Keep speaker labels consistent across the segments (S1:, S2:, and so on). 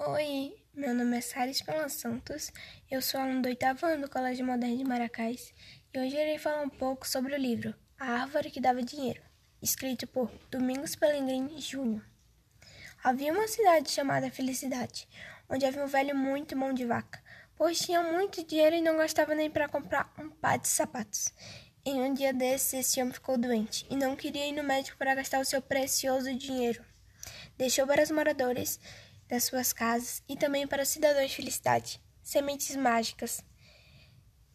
S1: Oi, meu nome é Sara Espela Santos, eu sou aluno do oitavo ano do Colégio Moderno de Maracás e hoje irei falar um pouco sobre o livro A Árvore que Dava Dinheiro, escrito por Domingos Pellegrini Júnior. Havia uma cidade chamada Felicidade, onde havia um velho muito mão de vaca, pois tinha muito dinheiro e não gastava nem para comprar um par de sapatos. Em um dia desses, esse homem ficou doente e não queria ir no médico para gastar o seu precioso dinheiro. Deixou para os moradores das suas casas e também para cidadãos de felicidade, sementes mágicas.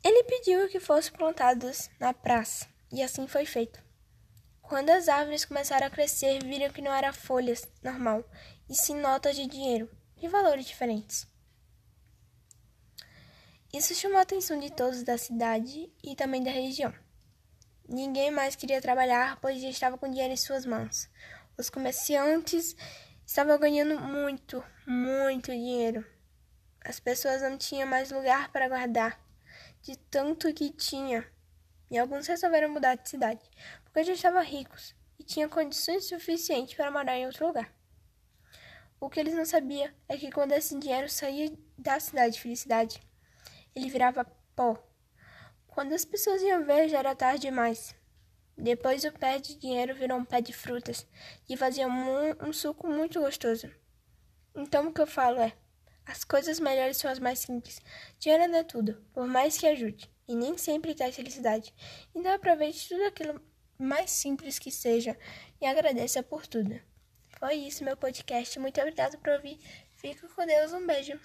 S1: Ele pediu que fossem plantadas na praça, e assim foi feito. Quando as árvores começaram a crescer, viram que não era folhas normal, e sim notas de dinheiro, de valores diferentes. Isso chamou a atenção de todos da cidade e também da região. Ninguém mais queria trabalhar, pois já estava com dinheiro em suas mãos. Os comerciantes Estava ganhando muito, muito dinheiro. As pessoas não tinham mais lugar para guardar, de tanto que tinha. E alguns resolveram mudar de cidade, porque já estavam ricos e tinham condições suficientes para morar em outro lugar. O que eles não sabiam é que quando esse dinheiro saía da cidade de felicidade, ele virava pó. Quando as pessoas iam ver, já era tarde demais. Depois o pé de dinheiro virou um pé de frutas e fazia um, um suco muito gostoso. Então o que eu falo é: as coisas melhores são as mais simples. Dinheiro não é tudo, por mais que ajude, e nem sempre traz felicidade. Então aproveite tudo aquilo mais simples que seja e agradeça por tudo. Foi isso meu podcast. Muito obrigado por ouvir. Fico com Deus. Um beijo.